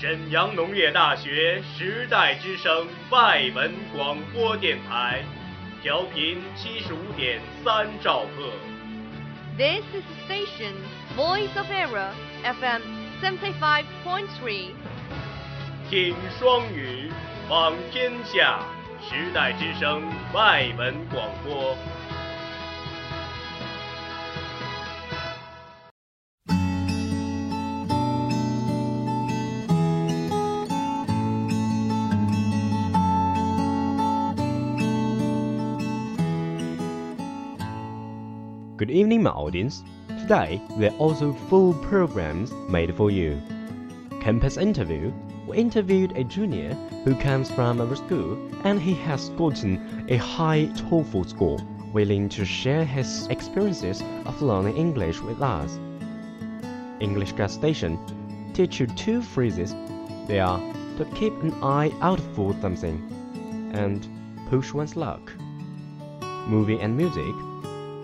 沈阳农业大学时代之声外文广播电台，调频七十五点三兆赫。This is the station Voice of Era FM seventy five point three 听双语，访天下，时代之声外文广播。Good evening, my audience. Today, we are also full programs made for you. Campus interview. We interviewed a junior who comes from our school and he has gotten a high TOEFL score, willing to share his experiences of learning English with us. English gas station. Teach you two phrases. They are to keep an eye out for something and push one's luck. Movie and music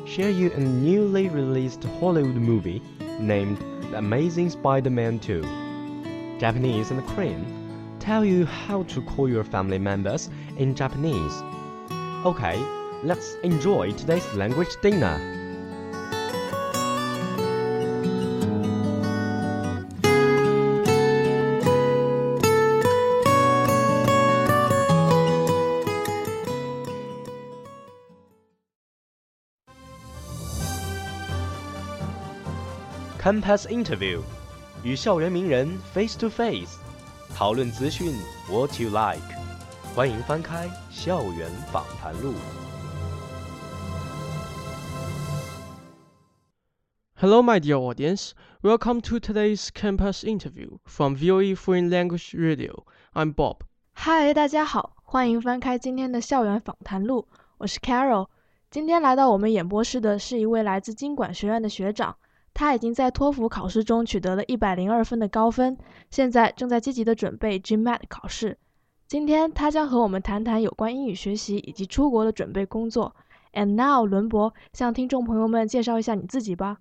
share you a newly released Hollywood movie named The Amazing Spider-Man 2. Japanese and Korean tell you how to call your family members in Japanese. Okay, let's enjoy today's language dinner. Campus Interview，与校园名人 face to face，讨论资讯 What you like，欢迎翻开《校园访谈录》。 Hello, my dear audience. Welcome to today's campus interview from VOE Foreign Language Radio. I'm Bob. 嗨，大家好，欢迎翻开今天的校园访谈录，我是 Carol。今天来到我们演播室的是一位来自经管学院的学长， 他已经在托福考试中取得了一百零二分的高分，现在正在积极的准备 GMAT 考试。今天他将和我们谈谈有关英语学习以及出国的准备工作。And now，伦博向听众朋友们介绍一下你自己吧。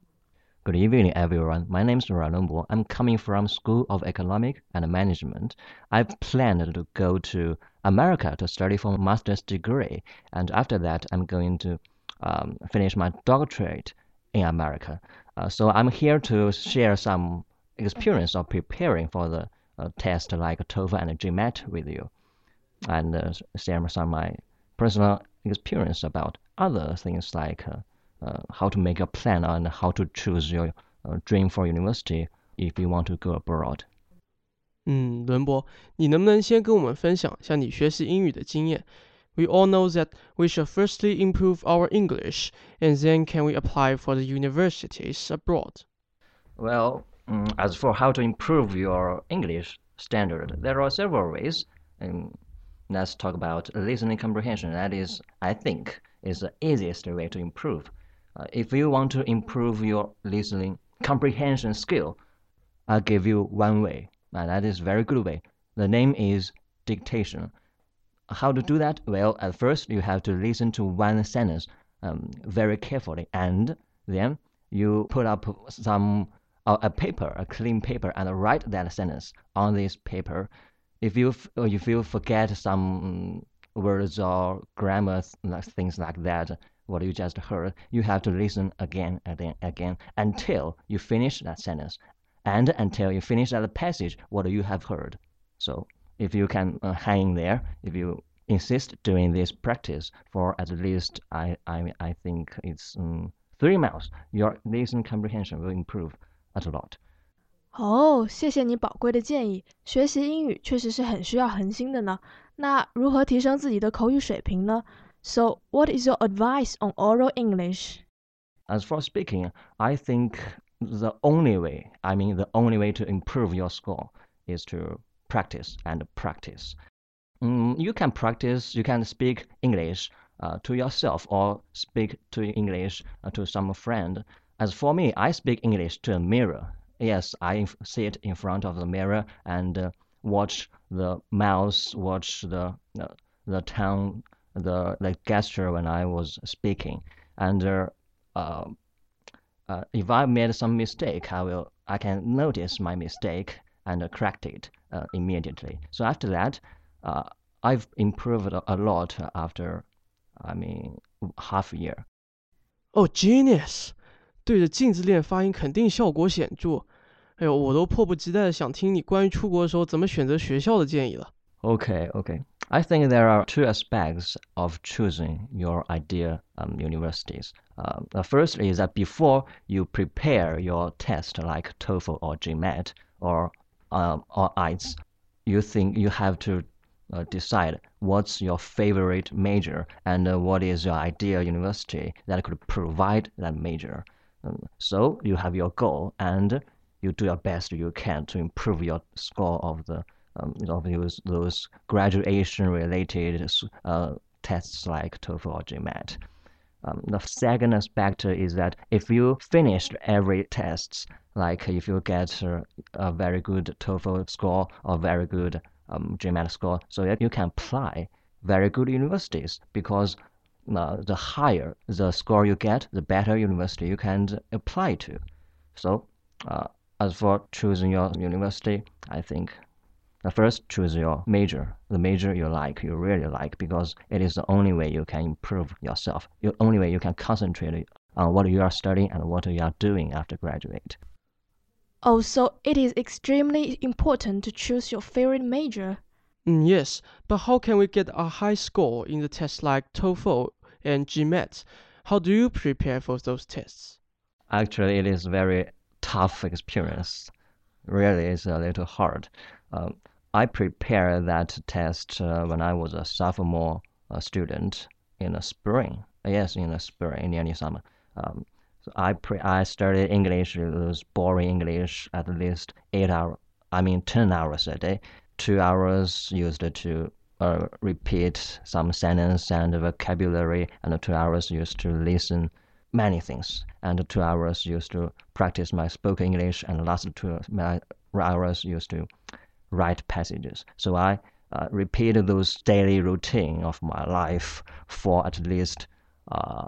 Good evening, everyone. My name is Ran Bo. I'm coming from School of Economic and Management. I've planned to go to America to study for a master's degree, and after that, I'm going to um, finish my doctorate in America. Uh, so I'm here to share some experience of preparing for the uh, test like TOEFL and GMAT with you, and uh, share some of my personal experience about other things like. Uh, uh, how to make a plan and how to choose your uh, dream for university if you want to go abroad. 嗯，伦博，你能不能先跟我们分享一下你学习英语的经验 ？We all know that we should firstly improve our English, and then can we apply for the universities abroad? Well, mm, as for how to improve your English standard, there are several ways. And let's talk about listening comprehension. That is, I think, is the easiest way to improve. Uh, if you want to improve your listening comprehension skill, I'll give you one way, and that is very good way. The name is dictation. How to do that? Well, at first you have to listen to one sentence um, very carefully, and then you put up some uh, a paper, a clean paper, and write that sentence on this paper. If you f- if you forget some words or grammar things like that, what you just heard, you have to listen again and then again until you finish that sentence, and until you finish that passage, what you have heard. So if you can uh, hang there, if you insist doing this practice for at least, I I, I think it's um, three months, your listening comprehension will improve a lot. 哦，谢谢你宝贵的建议。学习英语确实是很需要恒心的呢。那如何提升自己的口语水平呢？So, what is your advice on oral English? As for speaking, I think the only way, I mean, the only way to improve your score is to practice and practice. Mm, you can practice, you can speak English uh, to yourself or speak to English uh, to some friend. As for me, I speak English to a mirror. Yes, I sit in front of the mirror and uh, watch the mouth, watch the uh, the tongue, the the gesture when I was speaking, and uh, uh, if I made some mistake, I will I can notice my mistake and cracked it uh, immediately. So after that, uh, I've improved a lot after, I mean, half a year. Oh, genius！对着镜子练发音肯定效果显着。哎呦，我都迫不及待的想听你关于出国的时候怎么选择学校的建议了。Okay, okay. I think there are two aspects of choosing your ideal um, universities. Uh, the first is that before you prepare your test like TOEFL or GMAT or um, or IELTS, you think you have to uh, decide what's your favorite major and uh, what is your ideal university that could provide that major. Um, so you have your goal and you do your best you can to improve your score of the um, of those, those graduation related uh, tests like TOEFL or GMAT. Um, the second aspect is that if you finished every test, like if you get a, very good TOEFL score or very good um, GMAT score, so that you can apply very good universities because uh, the higher the score you get, the better university you can apply to. So, uh, as for choosing your university, I think first choose your major, the major you like, you really like, because it is the only way you can improve yourself. The only way you can concentrate on what you are studying and what you are doing after graduate. Oh, so it is extremely important to choose your favorite major. Mm, yes, but how can we get a high score in the tests like TOEFL and GMAT? How do you prepare for those tests? Actually, it is very tough experience. Really, it's a little hard. Um, I prepared that test uh, when I was a sophomore uh, student in the spring. Yes, in the spring, nearly summer. Um, so I pre- I studied English, It was boring English, at least eight hours. I mean, ten hours a day. Two hours used to uh, repeat some sentence and vocabulary, and two hours used to listen many things, and two hours used to practice my spoken English, and last two hours used to write passages. So I uh, repeated those daily routine of my life for at least uh,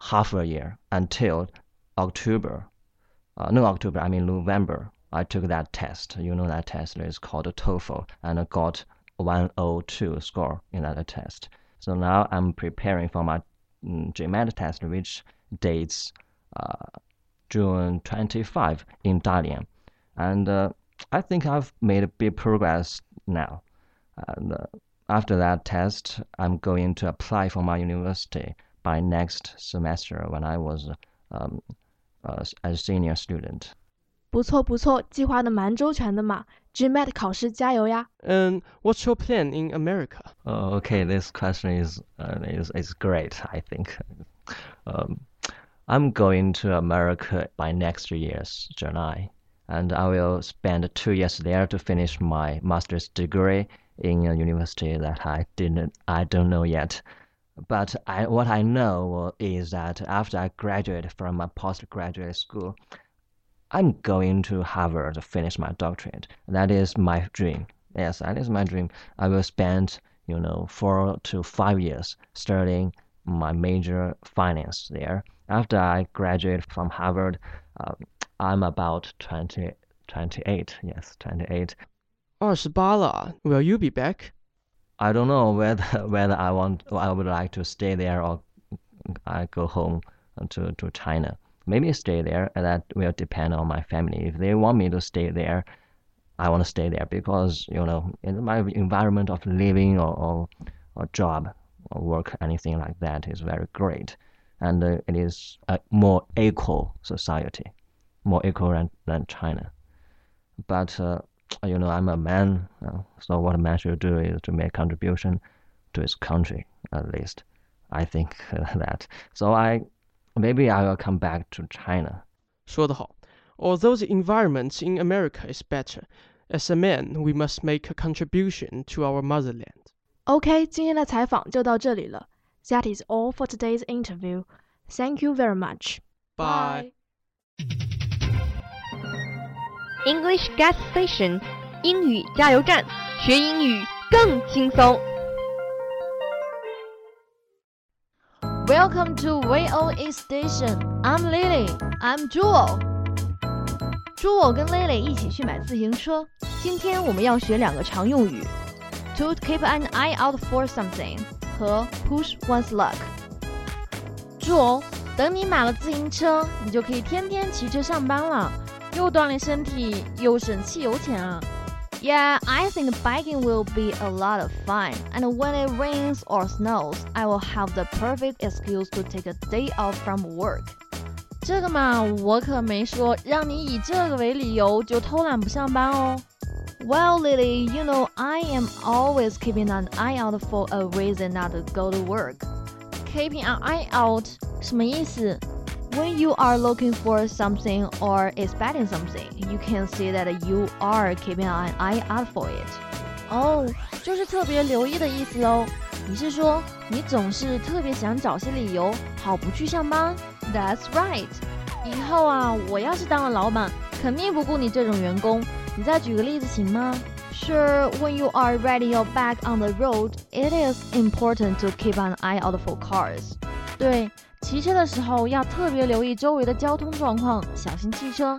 half a year until October. Uh, no, October, I mean November. I took that test. You know that test is called TOEFL, and I got 102 score in that test. So now I'm preparing for my mm, GMAT test, which dates uh, June 25 in Dalian. And uh, I think I've made a big progress now. And uh, after that test, I'm going to apply for my university by next semester when I was um, uh, a senior student. 不错不错，计划的蛮周全的嘛。GMAT 考试加油呀！And what's your plan in America? Uh, okay, this question is uh, is is great. I think. Um, I'm going to America by next year's July and I will spend two years there to finish my master's degree in a university that I didn't I don't know yet. But I, what I know is that after I graduate from my postgraduate school, I'm going to Harvard to finish my doctorate. That is my dream. Yes, that is my dream. I will spend, you know, four to five years studying my major finance there. After I graduate from Harvard, uh, I'm about 20, 28. Yes, 28. 二十八了 Will you be back? I don't know whether whether I want I would like to stay there or I go home to to China. Maybe stay there. That will depend on my family. If they want me to stay there, I want to stay there because you know in my environment of living or or, or job or work anything like that is very great, and uh, it is a more equal society more equal than, than China. But uh, you know, I'm a man, uh, so what a man should do is to make contribution to his country at least. I think uh, that. So I maybe I will come back to China. 说得好. Although the environment in America is better, as a man, we must make a contribution to our motherland. OK，今天的采访就到这里了。That is all for today's interview. Thank you very much. Bye. English Gas Station 英语加油站，学英语更轻松。Welcome to VOE Station. I'm Lily. I'm Jewel. Jewel 跟 Lily 一起去买自行车。今天我们要学两个常用语：to keep an eye out for something 和 push one's luck。Jewel，，等你买了自行车，你就可以天天骑车上班了，又锻炼身体，又省汽油钱啊。Yeah, I think biking will be a lot of fun. And when it rains or snows, I will have the perfect excuse to take a day off from work. 这个嘛，我可没说让你以这个为理由就偷懒不上班哦。Well, Lily, you know I am always keeping an eye out for a reason not to go to work. Keeping an eye out 什么意思 ？when you are looking for something or expecting something, you can see that you are keeping an eye out for it. 哦，就是特别留意的意思喽。你是说你总是特别想找些理由，好不去上班？That's right. 以后啊，我要是当了老板，肯定不顾你这种员工。你再举个例子行吗？Sure, when you are riding your bike on the road, it is important to keep an eye out for cars. 对。 骑车的时候要特别留意周围的交通状况，小心汽车。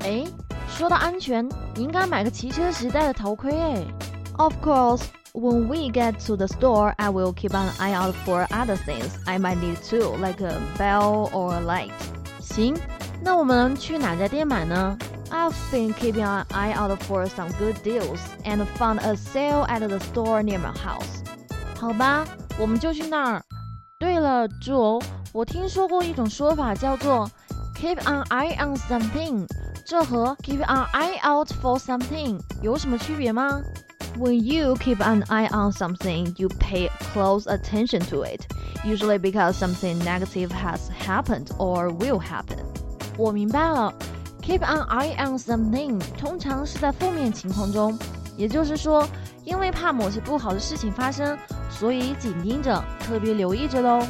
哎，说到安全，你应该买个骑车时戴的头盔哎。Of course, when we get to the store, I will keep an eye out for other things I might need too, like a bell or a light. 行，那我们去哪家店买呢？I've been keeping an eye out for some good deals and found a sale at the store near my house. 好吧，我们就去那儿。对了，猪。我听说过一种说法叫做 keep an eye on something，这和 keep an eye out for something 有什么区别吗？When you keep an eye on something, you pay close attention to it, usually because something negative has happened or will happen. 我明白了，keep an eye on something 通常是在负面情况中，也就是说，因为怕某些不好的事情发生，所以紧盯着，特别留意着喽。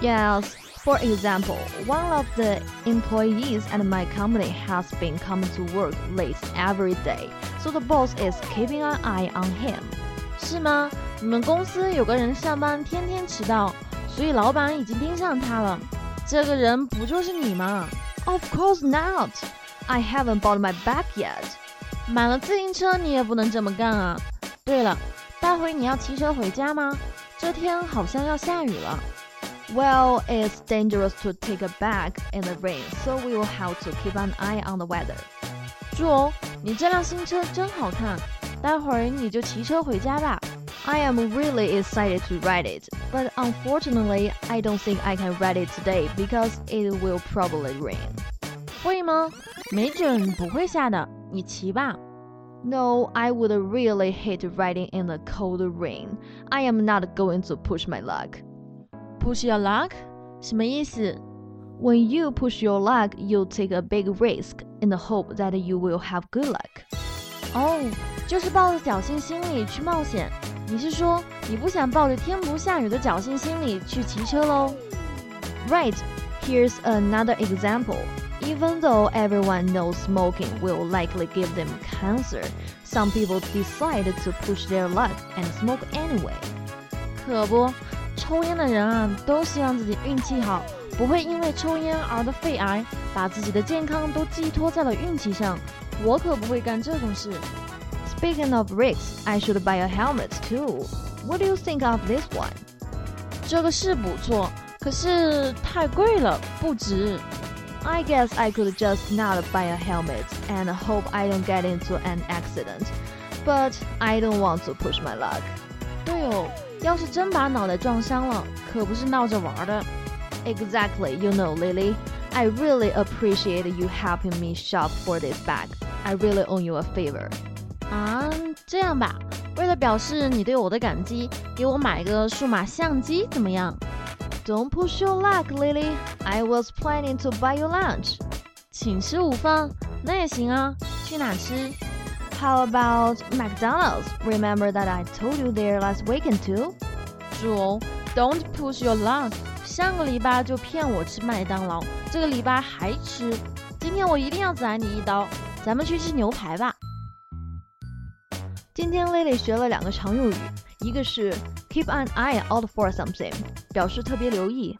Yes. For example, one of the employees at my company has been coming to work late every day, so the boss is keeping an eye on him. 是吗？你们公司有个人上班天天迟到，所以老板已经盯上他了。这个人不就是你吗？Of course not. I haven't bought my bag yet. 买了自行车你也不能这么干啊。对了，待会你要骑车回家吗？这天好像要下雨了。Well, it's dangerous to take a bag in the rain, so we will have to keep an eye on the weather. 猪哦，你这辆新车真好看，待会儿你就骑车回家吧。I am really excited to ride it, but unfortunately, I don't think I can ride it today because it will probably rain. 会吗？没准不会下的，你骑吧。No, I would really hate riding in the cold rain. I am not going to push my luck. Push your luck，什么意思？When you push your luck, you take a big risk in the hope that you will have good luck. 哦，就是抱着侥幸心理去冒险。你是说你不想抱着天不下雨的侥幸心理去骑车喽？Right. Here's another example. Even though everyone knows smoking will likely give them cancer, some people decide to push their luck and smoke anyway. 可不。抽烟的人啊，都希望自己运气好，不会因为抽烟而得肺癌，把自己的健康都寄托在了运气上。我可不会干这种事。Speaking of risks, I should buy a helmet too. What do you think of this one? 这个是不错，可是太贵了，不值。 I guess I could just not buy a helmet and hope I don't get into an accident. But I don't want to push my luck. 对哦。要是真把脑袋撞伤了，可不是闹着玩的。Exactly, you know, Lily. I really appreciate you helping me shop for this bag. I really owe you a favor. 啊，这样吧，为了表示你对我的感激，给我买个数码相机怎么样 ？Don't push your luck, Lily. I was planning to buy you lunch. 请吃午饭，那也行啊。去哪吃？How about McDonald's? Remember that I told you there last weekend too? do not push your luck. 上个礼拜就骗我吃麦当劳，这个礼拜还吃。今天我一定要宰你一刀。咱们去吃牛排吧。今天 Lily 学了两个常用语，一个是 keep an eye out for something，表示特别留意；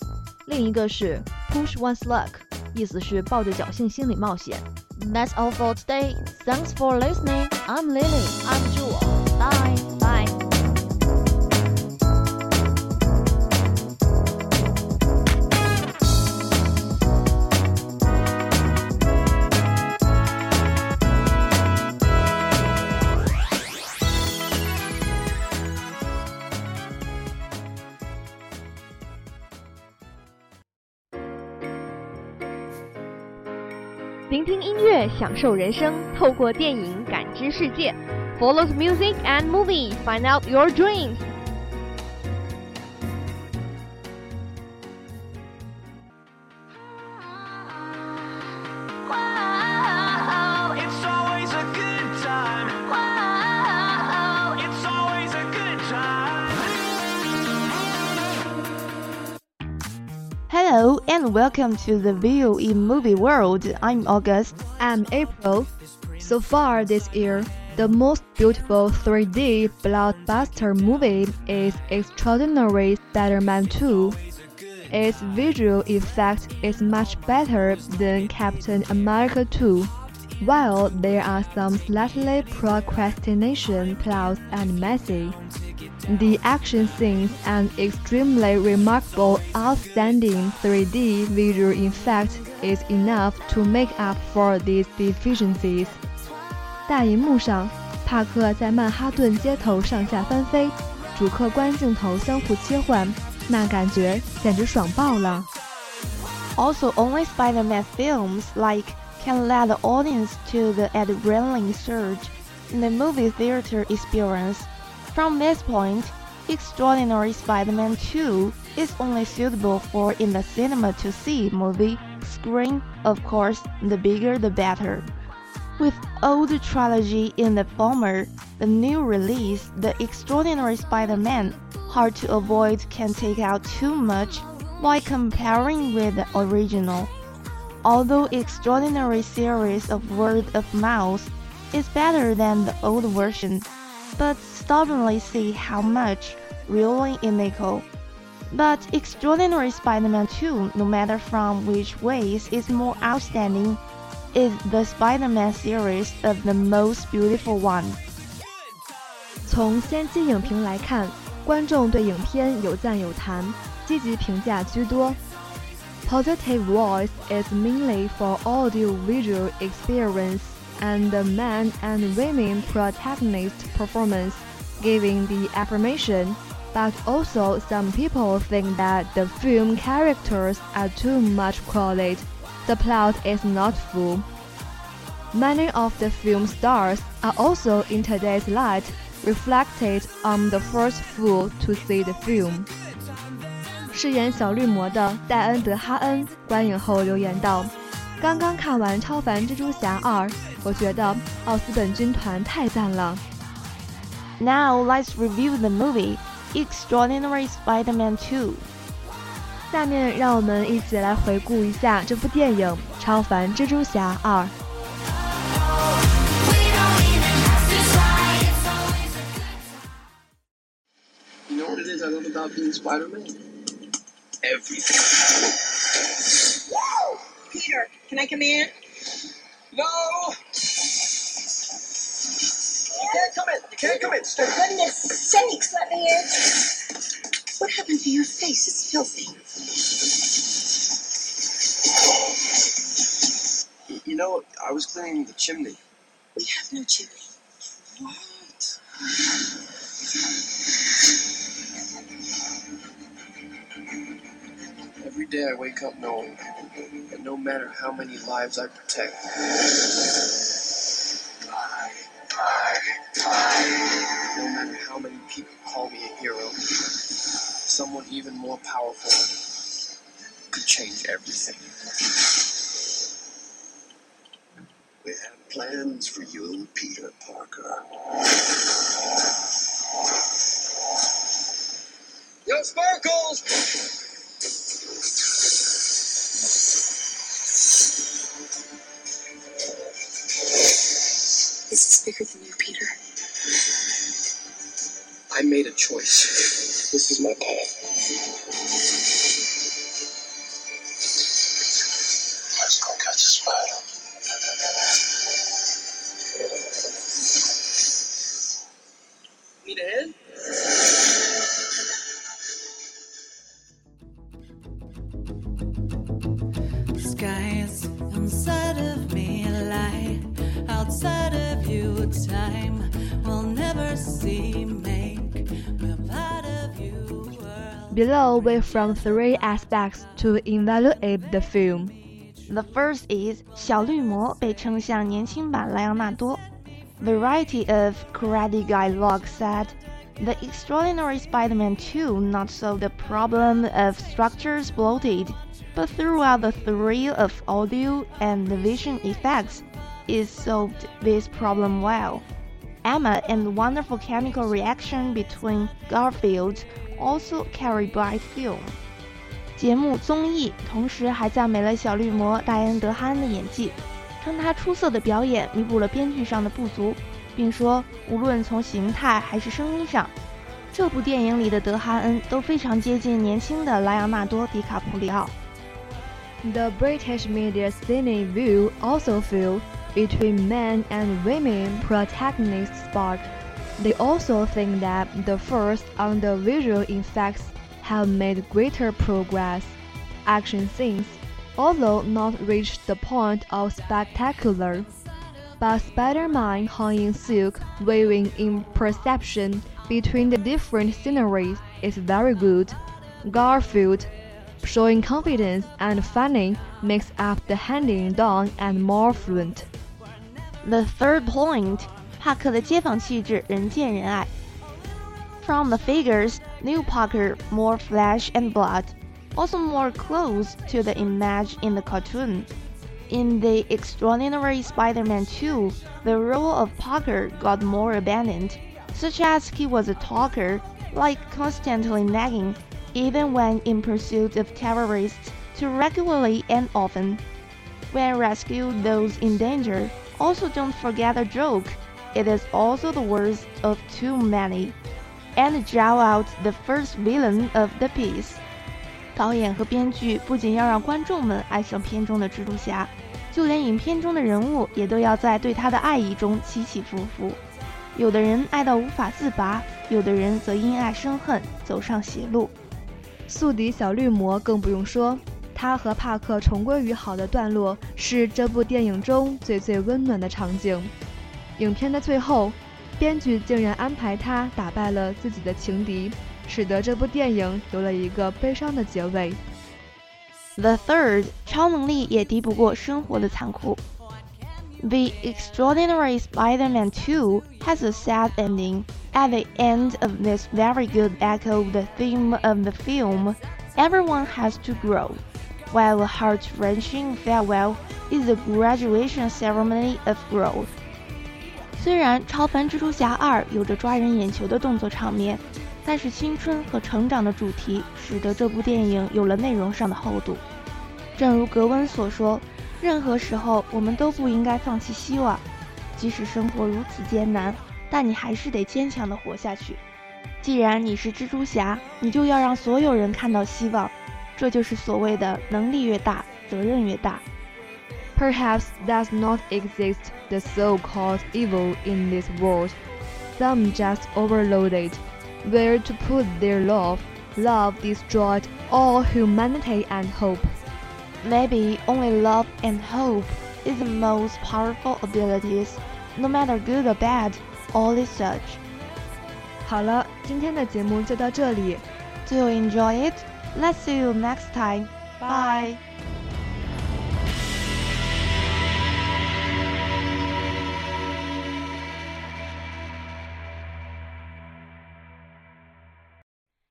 另一个是 push one's luck，意思是抱着侥幸心理冒险。That's all for today. Thanks for listening. I'm Lily. I'm Jewel. 享受人生，透过电影感知世界。Follow music and movie, find out your dreams. Hello and welcome to the View in Movie World. I'm August. I'm April. So far this year, the most beautiful 3D blockbuster movie is Extraordinary Spider-Man 2. Its visual effect is much better than Captain America 2. While there are some slightly procrastination plots and messy, the action scenes and extremely remarkable outstanding 3D visual effect is enough to make up for these deficiencies. 大荧幕上，帕克在曼哈顿街头上下翻飞，主客观镜头相互切换，那感觉简直爽爆了。 Also, only Spider-Man films like can lead the audience to the adrenaline surge in the movie theater experience. From this point, Extraordinary Spider-Man 2 is only suitable for in the cinema to see movie screen. Of course, the bigger the better. With old trilogy in the former, the new release, The Extraordinary Spider-Man, hard to avoid can take out too much by comparing with the original. Although Extraordinary series of word of mouth is better than the old version, but stubbornly see how much really unequal. But Extraordinary Spider-Man 2, no matter from which ways, is more outstanding. Is the Spider-Man series of the most beautiful one. 从先期影评来看，观众对影片有赞有弹，积极评价居多。Positive voice is mainly for audio-visual experience and the man and women protagonist performance, giving the affirmation. But also, some people think that the film characters are too much crowded. The plot is not full. Many of the film stars are also in today's light reflected on the first fool to see the film. 饰演小绿魔的戴恩·德哈恩观影后留言道：“刚刚看完《超凡蜘蛛侠二》， 我觉得奥斯本军团太赞了。 Now let's review the movie Extraordinary Spider-Man 2. 下面让我们一起来回顾一下这部电影《超凡蜘蛛侠二》。 You know what it is I love about being Spider-Man? Everything. Peter, can I come in? No! You can't come in. You can't come in. For goodness sakes, let me in. What happened to your face? It's filthy. You know, I was cleaning the chimney. We have no chimney. What? Every day I wake up knowing that no matter how many lives I protect, no matter how many people call me a hero, someone even more powerful could change everything. We have plans for you, Peter Parker. Yo, Sparkles! This is bigger than. I made a choice. This is my path. Below, we from three aspects to evaluate the film. The first is 小绿魔被称像年轻版莱昂纳多。Variety of Karate Guy log said, The Extraordinary Spider-Man 2 not solved the problem of structures bloated, but throughout the thrill of audio and the vision effects, it solved this problem well. Emma and the wonderful chemical reaction between Garfield also carried by film. 节目综艺同时还赞美了小绿魔戴恩·德哈恩的演技，称他出色的表演弥补了编剧上的不足，并说无论从形态还是声音上，这部电影里的德哈恩都非常接近年轻的莱昂纳多·迪卡普里奥。The British media's cineview also feel between men and women protagonists spot. They also think that the first on the visual effects have made greater progress. Action scenes, although not reached the point of spectacular, but Spider-Man hung in silk, waving in perception between the different sceneries is very good. Garfield, showing confidence and funny, makes up the handing down and more fluent. The third point，帕克的街坊气质人见人爱。From the figures, New Parker more flesh and blood, also more close to the image in the cartoon. In the Extraordinary Spider-Man 2, the role of Parker got more abandoned, such as he was a talker, like constantly nagging, even when in pursuit of terrorists, too regularly and often. When rescue those in danger, also don't forget a joke. It is also the worst of too many. And draw out the first villain of the piece. 导演和编剧不仅要让观众们爱上片中的蜘蛛侠，就连影片中的人物也都要在对他的爱意中起起伏伏。有的人爱到无法自拔，有的人则因爱生恨，走上邪路。 宿敌小绿魔更不用说，他和帕克重归于好的段落是这部电影中最最温暖的场景。影片的最后，编剧竟然安排他打败了自己的情敌，使得这部电影有了一个悲伤的结尾。The third，超能力也敌不过生活的残酷。The Extraordinary Spider-Man 2 has a sad ending. At the end of this very good echo of the theme of the film, everyone has to grow, while a heart-wrenching farewell is the graduation ceremony of growth. 虽然《超凡蜘蛛侠2》有着抓人眼球的动作场面，但是青春和成长的主题使得这部电影有了内容上的厚度。正如格温所说， 任何时候我们都不应该放弃希望，即使生活如此艰难，但你还是得坚强地活下去。既然你是蜘蛛侠，你就要让所有人看到希望，这就是所谓的能力越大，责任越大。 Perhaps does not exist the so-called evil in this world. Some just overloaded. Where to put their love? Love destroyed all humanity and hope. Maybe only love and hope is the most powerful abilities. No matter good or bad, all is such. 好了，今天的节目就到这里。 Do you enjoy it? Let's see you next time. Bye.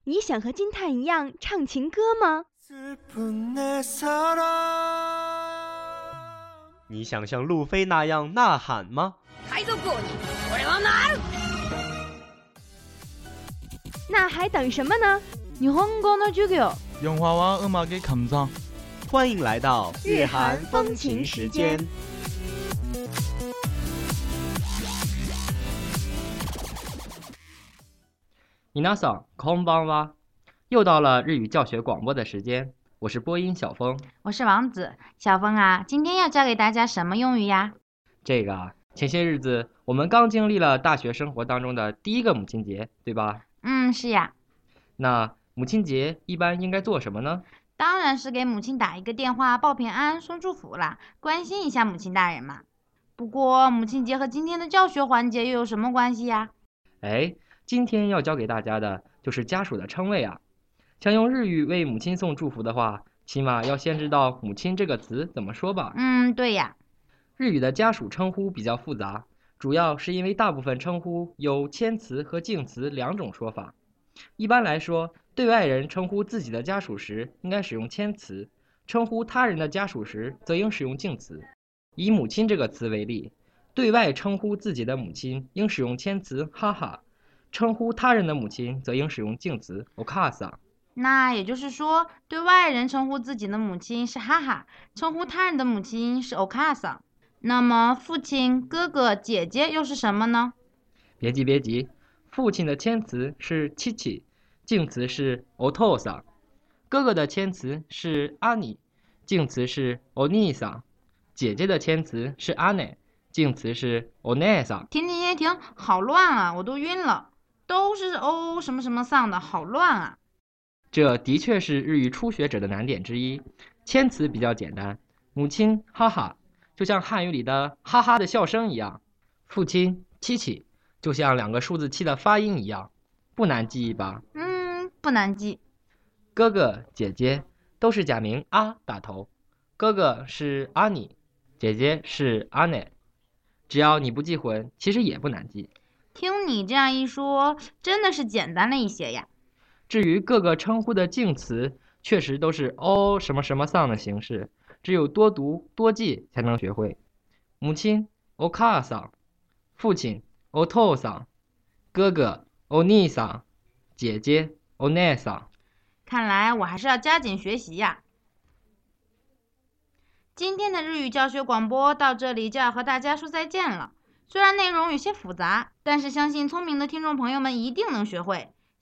你想和金叹一样唱情歌吗？ 你想像路飞那样呐喊吗？那还等什么呢？日本語の授業。 영화와 음악의 감상. 欢迎来到日韩风情时间。米娜桑，空邦哇！ 又到了日语教学广播的时间，我是播音小峰。我是王子。小峰啊，今天要教给大家什么用语呀？这个啊，前些日子我们刚经历了大学生活当中的第一个母亲节，对吧？嗯，是呀。那母亲节一般应该做什么呢？当然是给母亲打一个电话报平安、送祝福啦，关心一下母亲大人嘛。不过母亲节和今天的教学环节又有什么关系呀？哎，今天要教给大家的就是家属的称谓啊。想用日语为母亲送祝福的话，起码要先知道“母亲”这个词怎么说吧？嗯，对呀。日语的家属称呼比较复杂，主要是因为大部分称呼有谦词和敬词两种说法。一般来说，对外人称呼自己的家属时应该使用谦词，称呼他人的家属时则应使用敬词。以“母亲”这个词为例，对外称呼自己的母亲应使用谦词“哈哈”，称呼他人的母亲则应使用敬词“お母さん”。 那也就是说，对外人称呼自己的母亲是哈哈，称呼他人的母亲是お母さん。那么，父亲、哥哥、姐姐又是什么呢？别急，别急。父亲的谦词是“七七”，敬词是“お父さん”；哥哥的谦词是“阿尼”，敬词是“お兄さん”；姐姐的谦词是“阿内”，敬词是“お姉さん”。停停停停，好乱啊！我都晕了，都是“哦什么什么丧”的，好乱啊！ 这的确是日语初学者的难点之一。谦词比较简单，母亲哈哈，就像汉语里的哈哈的笑声一样；父亲七七。就像两个数字七的发音一样，不难记忆吧？嗯，不难记。哥哥姐姐都是假名啊打头，哥哥是阿尼，姐姐是阿奶。只要你不记混，其实也不难记。听你这样一说，真的是简单了一些呀。至于各个称呼的敬词，确实都是哦什么什么丧的形式，只有多读多记才能学会。母亲お母さん，父亲。お父さん、哥哥、お兄さん、姐姐、お姉さん。看来我还是要加紧学习呀。今天的日语教学广播到这里就要和大家说再见了。虽然内容有些复杂，但是相信聪明的听众朋友们一定能学会。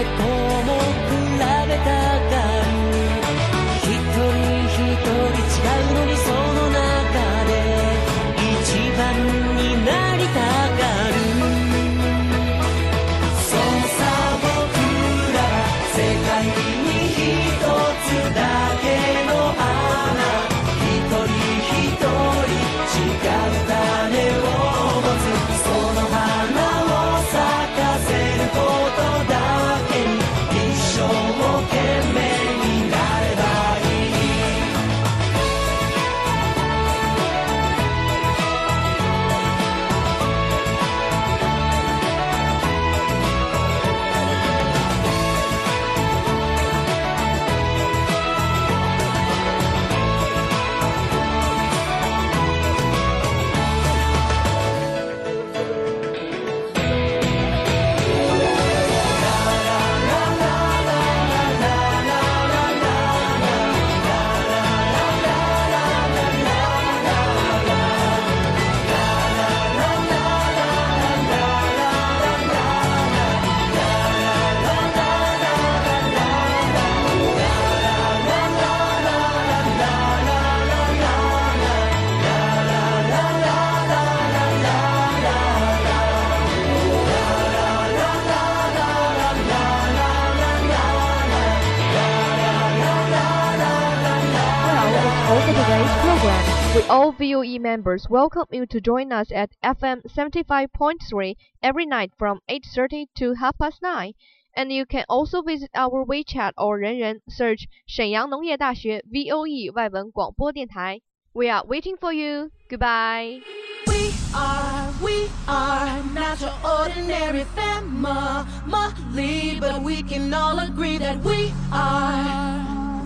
it. all VOE members welcome you to join us at FM 75.3 every night from 8:30 to half past 9. And you can also visit our WeChat or 人人 search 沈阳农业大学 VOE 外文广播电台。We are waiting for you. Goodbye. We are, we are not your ordinary family, but we can all agree that we are